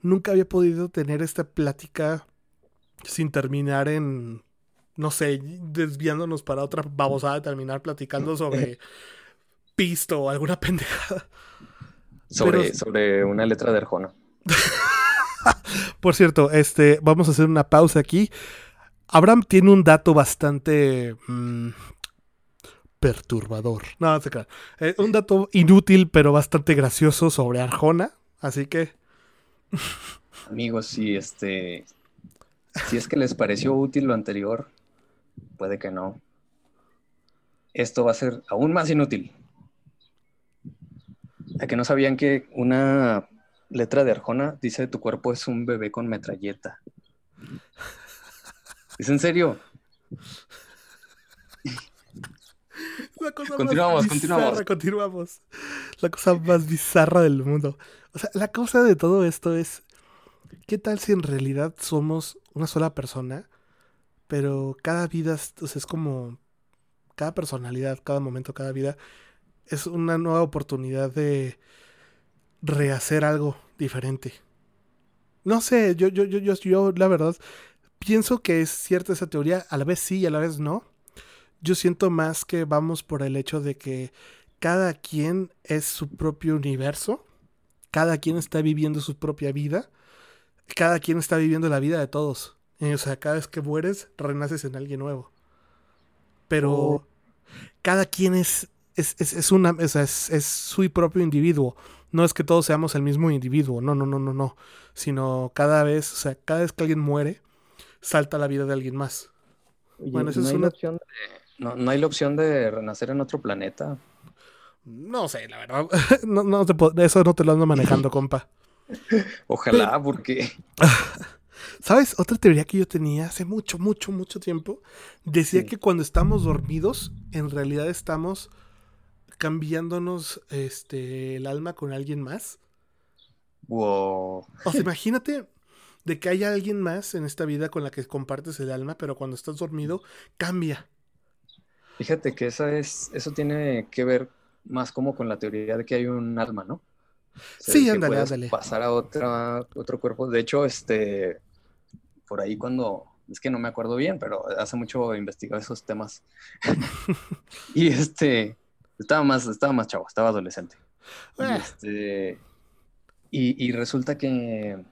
Nunca había podido tener esta plática sin terminar en no sé, desviándonos para otra babosada, terminar platicando sobre pisto o alguna pendejada. Sobre, sobre una letra de Arjona. Por cierto, este, vamos a hacer una pausa aquí. Abraham tiene un dato bastante mm, perturbador. No, no sé eh, un dato inútil, pero bastante gracioso sobre Arjona. Así que. Amigos, si este. Si es que les pareció útil lo anterior, puede que no. Esto va a ser aún más inútil. ¿A que no sabían que una letra de Arjona dice tu cuerpo es un bebé con metralleta? ¿Es en serio? La cosa continuamos, más continuamos. continuamos. La cosa más bizarra del mundo. O sea, la cosa de todo esto es, ¿qué tal si en realidad somos una sola persona pero cada vida es, como, cada personalidad, cada momento, cada vida es una nueva oportunidad de rehacer algo diferente. No sé, yo, yo, yo, yo, yo la verdad pienso que es cierta esa teoría, a la vez sí y a la vez no. Yo siento más que vamos por el hecho de que cada quien es su propio universo, cada quien está viviendo su propia vida, cada quien está viviendo la vida de todos. Eh, o sea, cada vez que mueres, renaces en alguien nuevo. Pero oh. cada quien es, es, es, una, o sea, es, es, su propio individuo. No es que todos seamos el mismo individuo, no, no, no, no, no. Sino cada vez, o sea, cada vez que alguien muere, salta la vida de alguien más. bueno, esa no es una... Opción no, no, hay la opción de renacer en otro planeta. No sé, la verdad. no, no eso no te lo ando manejando, compa. Ojalá, porque. ¿Sabes? Otra teoría que yo tenía hace mucho, mucho, mucho tiempo decía que cuando estamos dormidos, en realidad estamos cambiándonos este, el alma con alguien más. Wow. O sea, imagínate de que haya alguien más en esta vida con la que compartes el alma, pero cuando estás dormido, cambia. Fíjate que esa es, eso tiene que ver más como con la teoría de que hay un alma, ¿no? sí, ándale, ándale. Pasar a otra, otro cuerpo. De hecho, este, por ahí cuando, es que no me acuerdo bien, pero hace mucho investigar esos temas. y este, estaba más, estaba más chavo, estaba adolescente. Y, ah. este, y, resulta que,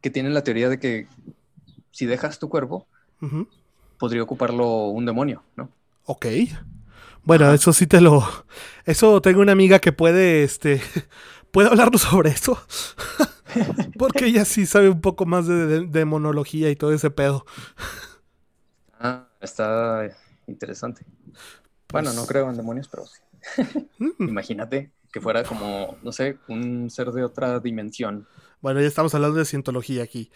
que tiene la teoría de que si dejas tu cuerpo, podría ocuparlo un demonio, ¿no? Ok. Bueno, eso sí te lo. Eso tengo una amiga que puede, este. ¿Puede hablarnos sobre eso? Porque ella sí sabe un poco más de, demonología y todo ese pedo. Ah, está interesante. Bueno, no pues creo en demonios, pero sí. Mm. Imagínate que fuera como, no sé, un ser de otra dimensión. Bueno, ya estamos hablando de cientología aquí.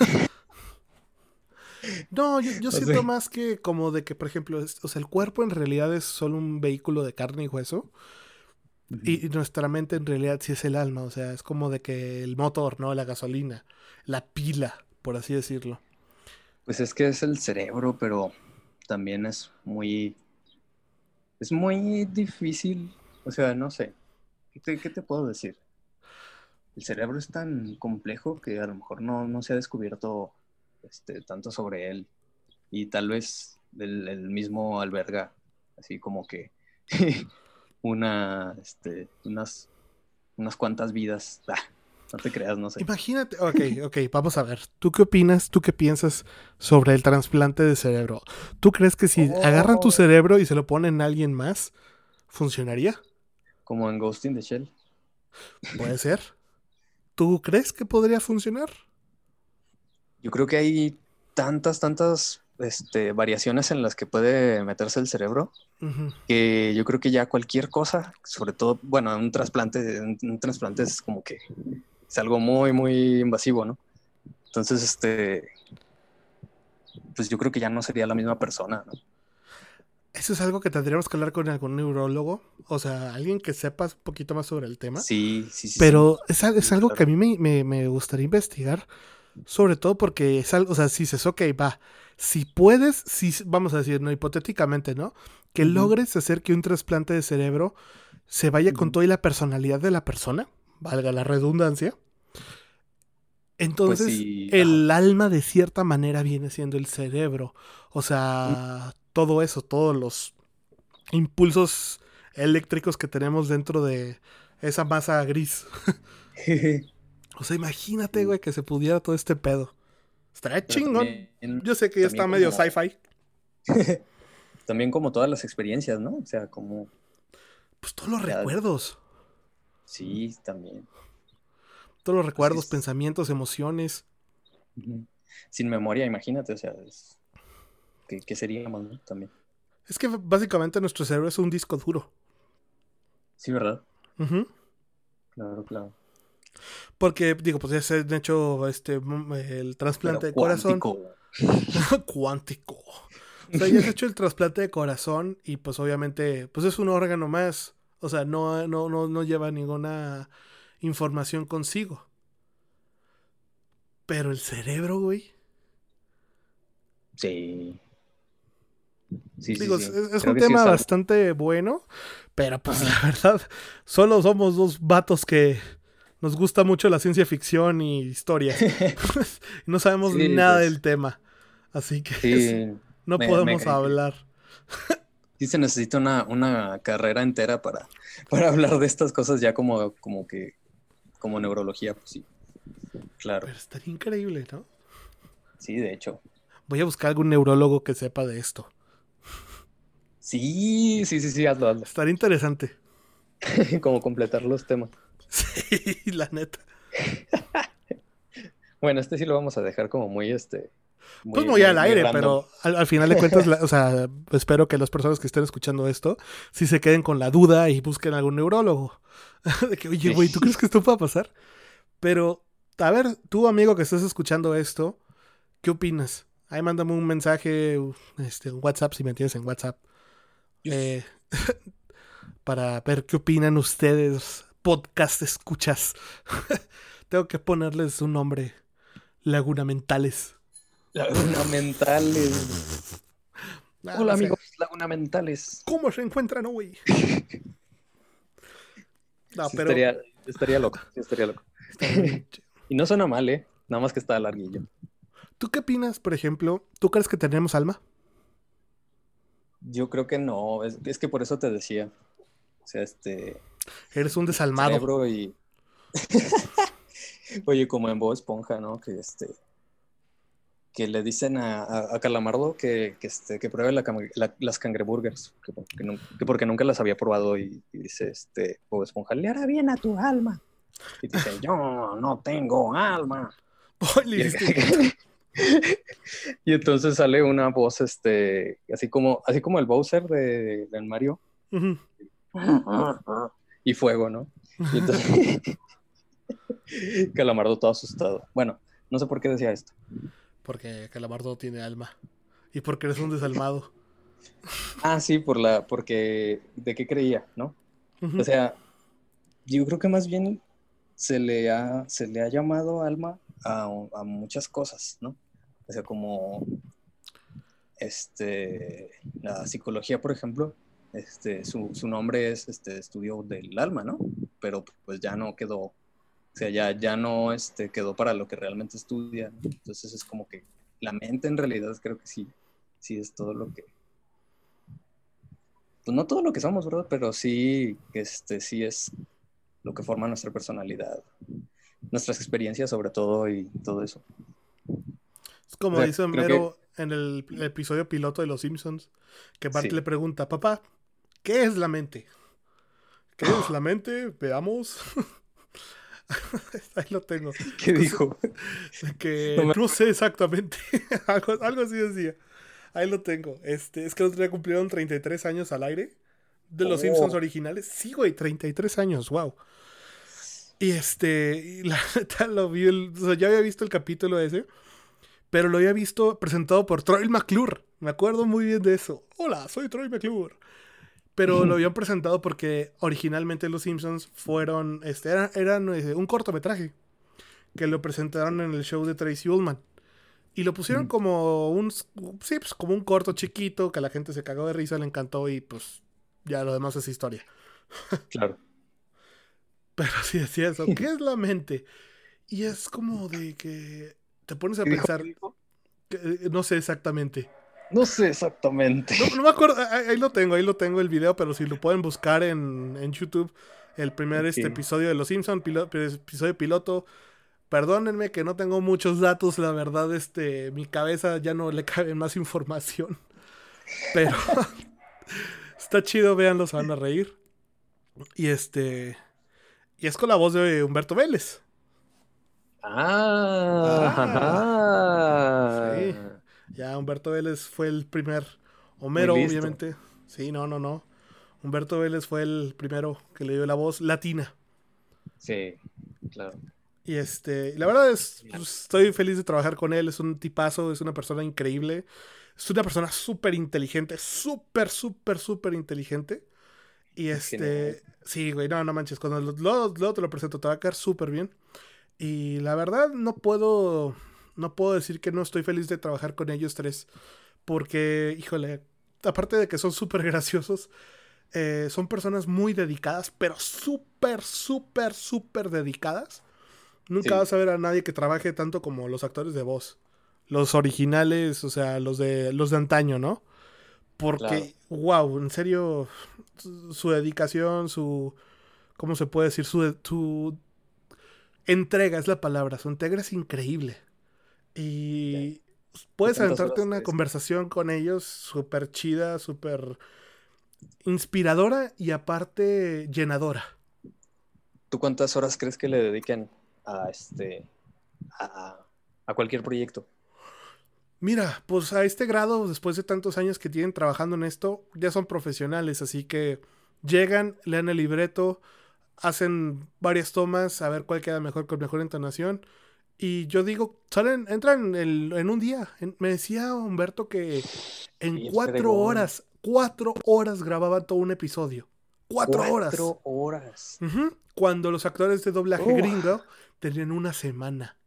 No, yo, siento más que como de que, por ejemplo, o sea, el cuerpo en realidad es solo un vehículo de carne y hueso. Y, nuestra mente en realidad sí es el alma, o sea, es como de que el motor, ¿no? La gasolina, la pila, por así decirlo. Pues es que es el cerebro, pero también es muy... Es muy difícil, o sea, no sé, ¿qué te, puedo decir? El cerebro es tan complejo que a lo mejor no, no se ha descubierto este, tanto sobre él y tal vez el mismo alberga así como que una, este, unas, unas cuantas vidas. no te creas, no sé. Imagínate, ok, ok, vamos a ver. ¿Tú qué opinas, tú qué piensas sobre el trasplante de cerebro? ¿Tú crees que si agarran tu oh. cerebro y se lo ponen a alguien más, funcionaría? Como en Ghost in the Shell. Puede ser. ¿Tú crees que podría funcionar? Yo creo que hay tantas, tantas este, variaciones en las que puede meterse el cerebro, que yo creo que ya cualquier cosa, sobre todo, bueno, un trasplante, un, trasplante es como que es algo muy, muy invasivo, ¿no? Entonces, este, pues yo creo que ya no sería la misma persona, ¿no? Eso es algo que tendríamos que hablar con algún neurólogo, o sea, alguien que sepa un poquito más sobre el tema. Sí, sí, sí. Pero Es, es, algo que a mí me, me, gustaría investigar, sobre todo porque es algo, o sea, si dices, ok, va, si puedes, si, vamos a decir, no hipotéticamente, ¿no? Que logres hacer que un trasplante de cerebro se vaya con toda la personalidad de la persona, valga la redundancia. Entonces, pues el alma de cierta manera viene siendo el cerebro. O sea, todo eso, todos los impulsos eléctricos que tenemos dentro de esa masa gris. o sea, imagínate, güey, que se pudiera todo este pedo. Estaría chingón. Yo sé que ya está medio sci-fi. también como todas las experiencias, ¿no? O sea, como... Pues todos los recuerdos. Sí, también. Todos los recuerdos, pensamientos, emociones. Sin memoria, imagínate, o sea, ¿qué, sería más, También. Es que básicamente nuestro cerebro es un disco duro. Sí, ¿verdad? Claro, claro. Porque, digo, pues ya se han hecho este, el trasplante de corazón. cuántico. O sea, ya se ha hecho el trasplante de corazón y pues obviamente, pues es un órgano más. O sea, no, no, no, no lleva ninguna información consigo. Pero el cerebro, güey. Sí. Sí, Digo, Es, un tema bastante bueno, pero pues la verdad, solo somos dos vatos que nos gusta mucho la ciencia ficción y historia. no sabemos nada pues. del tema. Así que no podemos hablar. Sí se necesita una, carrera entera para, para hablar de estas cosas ya como, como que, como neurología, pues sí. Claro. Pero estaría increíble, ¿no? Sí, de hecho. Voy a buscar algún neurólogo que sepa de esto. Sí, sí, sí, sí, hazlo, hazlo. Estaría interesante. como completar los temas. Sí, la neta. bueno, este sí lo vamos a dejar como muy este. Pues muy al aire, pero al, final de cuentas, o sea, espero que las personas que estén escuchando esto sí se queden con la duda y busquen algún neurólogo. de que, oye, güey, ¿tú crees que esto pueda pasar? Pero, a ver, tú, amigo que estás escuchando esto, ¿qué opinas? Ahí mándame un mensaje, este, un WhatsApp, si me entiendes en WhatsApp. Eh, para ver qué opinan ustedes podcast escuchas. Tengo que ponerles un nombre. Laguna Mentales. Laguna Mentales. Hola amigos, Laguna Mentales. ¿Cómo se encuentran hoy? no, pero... estaría, loco, estaría loco. y no suena mal, ¿eh? Nada más que está larguillo. ¿Tú qué opinas, por ejemplo? ¿Tú crees que tenemos alma? Yo creo que no, es que por eso te decía. O sea, este, Eres un desalmado. Y... Oye, como en Bob Esponja, ¿no? Que este que le dicen a, Calamardo que, que, este, que pruebe las cangreburgers, que, porque nunca las había probado y, dice este Bob Esponja, le hará bien a tu alma. Y dice, yo no tengo alma. y, entonces sale una voz, este, así como, así como el Bowser de, Mario y fuego, ¿no? Y entonces, Calamardo todo asustado. Bueno, no sé por qué decía esto. Porque Calamardo tiene alma. Y porque eres un desalmado. ah, sí, por la, porque de qué creía, ¿no? O sea, yo creo que más bien se le ha, se le ha llamado alma a, a muchas cosas, ¿no? O sea, como este, la psicología, por ejemplo, este, su, su, nombre es este, Estudio del Alma, ¿no? Pero pues ya no quedó, o sea, ya, ya no este, quedó para lo que realmente estudia. Entonces es como que la mente en realidad creo que sí, sí es todo lo que... Pues no todo lo que somos, ¿verdad? Pero sí, este, sí es lo que forma nuestra personalidad, nuestras experiencias sobre todo y todo eso. Es como dice Homero en el, episodio piloto de Los Simpsons, que Bart le pregunta, papá, ¿Qué es la mente? ¿Qué es la mente? Veamos. Ahí lo tengo. ¿Qué dijo? Que no, sé exactamente. algo, así decía. Ahí lo tengo. Este, es que los día cumplieron 33 años al aire. De los Simpsons oh. originales. Sí, güey, 33 años, wow. Y este, y la neta lo vi, o sea, ya había visto el capítulo ese, pero lo había visto presentado por Troy McClure. Me acuerdo muy bien de eso. Hola, soy Troy McClure. Pero lo habían presentado porque originalmente los Simpsons fueron, este, eran, eh, un cortometraje que lo presentaron en el show de Tracy Ullman. Y lo pusieron como un, sí, pues como un corto chiquito que a la gente se cagó de risa, le encantó y pues ya lo demás es historia. Claro. Pero sí decía eso. ¿Qué es la mente? Y es como de que te pones a pensar. Eh, no sé exactamente. No sé exactamente. No, me acuerdo, ahí, lo tengo, ahí lo tengo el video, pero si lo pueden buscar en, en YouTube, el primer este episodio de Los Simpsons, episodio piloto. Perdónenme que no tengo muchos datos, la verdad, este, mi cabeza ya no le cabe más información. Pero está chido, véanlo, se van a reír. Y este. Y es con la voz de Humberto Vélez. Ah, ah sí. Ya Humberto Vélez fue el primer Homero, obviamente. Sí, no, no, no. Humberto Vélez fue el primero que le dio la voz latina. Sí, claro. Y este, la verdad es, pues, estoy feliz de trabajar con él, es un tipazo, es una persona increíble, es una persona súper inteligente, súper, súper, súper inteligente. Y este, sí, güey, no, no manches, cuando luego, te lo presento, te va a quedar súper bien. Y la verdad, no puedo, no puedo decir que no estoy feliz de trabajar con ellos tres. Porque, híjole, aparte de que son súper graciosos, eh, son personas muy dedicadas, pero súper, súper, súper dedicadas. Nunca vas a ver a nadie que trabaje tanto como los actores de voz. Los originales, o sea, los de, los de antaño, ¿no? Porque, wow, en serio, su dedicación, su, ¿cómo se puede decir? Su, su entrega es la palabra, su entrega es increíble. Y puedes aventarte una conversación con ellos súper chida, súper inspiradora y aparte llenadora. ¿Tú cuántas horas crees que le dediquen a este a, a cualquier proyecto? Mira, pues a este grado, después de tantos años que tienen trabajando en esto, ya son profesionales, así que llegan, leen el libreto, hacen varias tomas a ver cuál queda mejor con mejor entonación. Y yo digo, salen, entran en, un día. me decía Humberto que en cuatro horas, cuatro horas grababan todo un episodio. Cuatro, horas. Cuatro horas. Cuando los actores de doblaje gringo tenían una semana.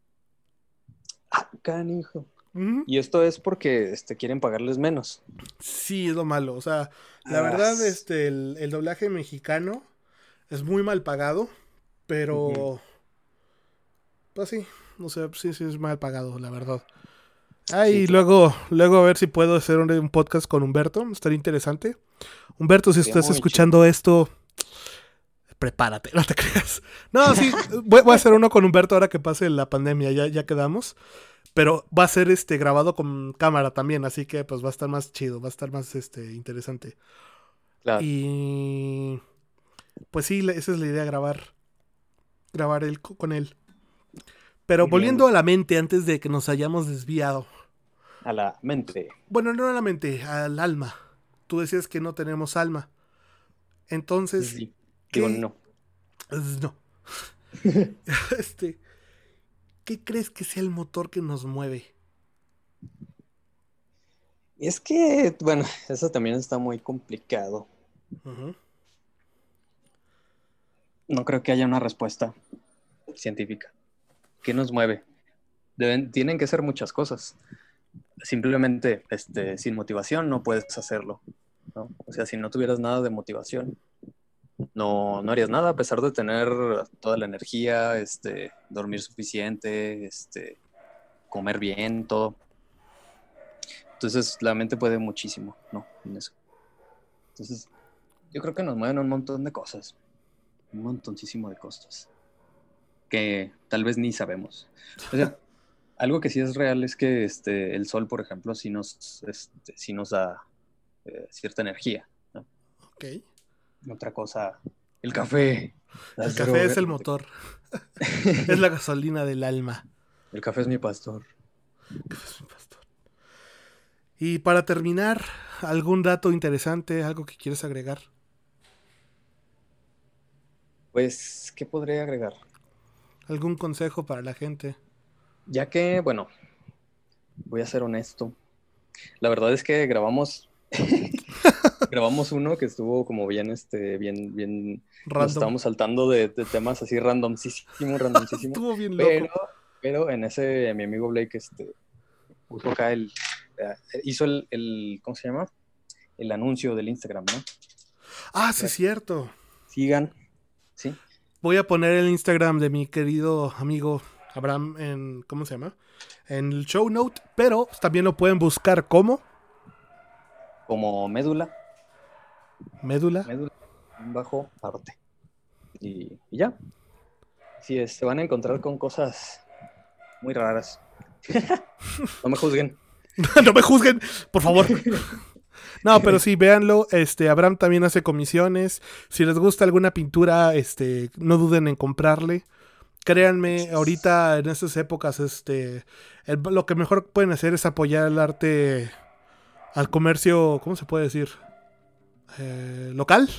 Ah, canijo. Y esto es porque este, quieren pagarles menos. Sí, es lo malo. O sea, la verdad, este, el, doblaje mexicano es muy mal pagado, pero... Pues sí, no sé, sí, sí es mal pagado, la verdad. Ah, y luego, luego a ver si puedo hacer un, podcast con Humberto, estaría interesante. Humberto, si estás escuchando esto, prepárate, no te creas. No, sí, voy, a hacer uno con Humberto ahora que pase la pandemia, ya, ya quedamos. Pero va a ser este grabado con cámara también, así que pues va a estar más chido, va a estar más este interesante. Claro. Y pues sí, esa es la idea, grabar. Grabar el, con él. Pero volviendo a la mente, antes de que nos hayamos desviado. A la mente. Bueno, no a la mente, al alma. Tú decías que no tenemos alma. Entonces. Sí. Digo, no. No. este. ¿qué crees que sea el motor que nos mueve? Es que, bueno, eso también está muy complicado. No creo que haya una respuesta científica. ¿Qué nos mueve? Tienen que ser muchas cosas. Simplemente, este, sin motivación no puedes hacerlo. O sea, si no tuvieras nada de motivación, no, no harías nada a pesar de tener toda la energía, este, dormir suficiente, este, comer bien, todo. Entonces la mente puede muchísimo, ¿no? En eso. Entonces, yo creo que nos mueven un montón de cosas. Un montoncísimo de cosas. Que tal vez ni sabemos. O sea, algo que sí es real es que este, el sol, por ejemplo, sí nos, este, sí nos da eh, cierta energía. ¿no? Ok otra cosa El café. El café es el motor. es la gasolina del alma. El café es mi pastor. El café es mi pastor. Y para terminar, ¿algún dato interesante, algo que quieres agregar? Pues, ¿qué podría agregar? ¿Algún consejo para la gente? Ya que, bueno, voy a ser honesto. La verdad es que grabamos grabamos uno que estuvo como bien, este, bien, bien. Nos estábamos saltando de, temas así randomísimo, randomísimo. estuvo bien loco. Pero, pero en ese, mi amigo Blake, este, puso acá el, eh, hizo el, el, ¿cómo se llama? El anuncio del Instagram, ¿no? Ah, sí, es cierto. Sigan ¿sí? Voy a poner el Instagram de mi querido amigo Abraham en, ¿cómo se llama? En el show note, pero también lo pueden buscar como... Como médula. Médula. Médula, bajo parte. Y, ya. Sí, se van a encontrar con cosas muy raras. no me juzguen. no me juzguen, por favor. No, pero sí, véanlo. Este, Abraham también hace comisiones. Si les gusta alguna pintura, este, no duden en comprarle. Créanme, ahorita en estas épocas, este, lo que mejor pueden hacer es apoyar el arte al comercio, ¿cómo se puede decir? Eh, local,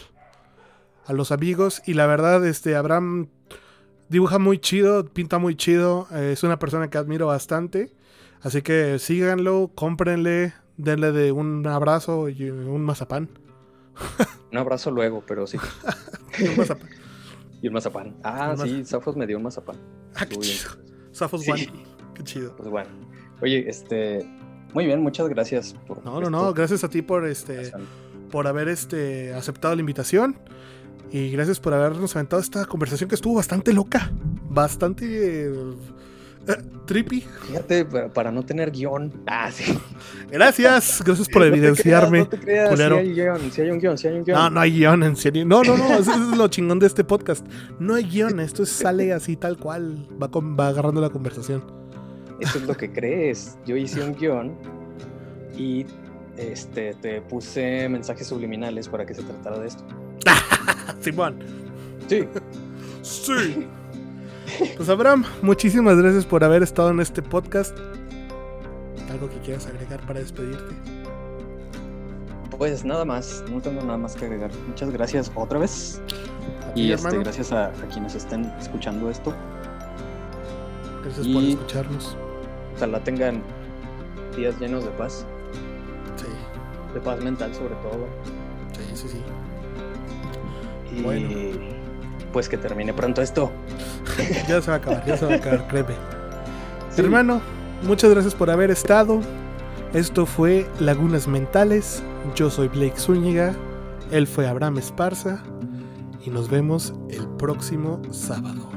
a los amigos. Y la verdad, este, Abraham dibuja muy chido, pinta muy chido. Eh, es una persona que admiro bastante. Así que síganlo, cómprenle, denle de un abrazo y un mazapán. un abrazo luego, pero sí. y un mazapán. Y un mazapán. Ah, sí, Zafos me dio un mazapán. Ah, qué chido. Zafos One. Qué chido. Pues bueno. Oye, este. Muy bien, muchas gracias por. No, no, no. Gracias a ti por este. Por haber este aceptado la invitación. Y gracias por habernos aventado esta conversación que estuvo bastante loca. Bastante. Trippy. Fíjate, para no tener guion. Ah, sí. Gracias, gracias por evidenciarme. no te creas, Si hay, guion, si hay un guion, si hay un guion. No, no hay guion, en serio. No, no, no, eso es lo chingón de este podcast. No hay guion, esto sale así tal cual, va, va agarrando la conversación. Eso es lo que crees. Yo hice un guion y este, te puse mensajes subliminales para que se tratara de esto. Simón. Sí. Sí. Pues Abraham, muchísimas gracias por haber estado en este podcast. ¿Algo que quieras agregar para despedirte? Pues nada más, no tengo nada más que agregar. Muchas gracias otra vez. y este, gracias a, quienes estén escuchando esto. Gracias por escucharnos. Ojalá tengan días llenos de paz. Sí. De paz mental sobre todo. Sí, sí, sí. Y bueno. Pues que termine pronto esto. ya se va a acabar, ya se va a acabar, créeme. Hermano, muchas gracias por haber estado. Esto fue Lagunas Mentales. Yo soy Blake Zúñiga. Él fue Abraham Esparza. Y nos vemos el próximo sábado.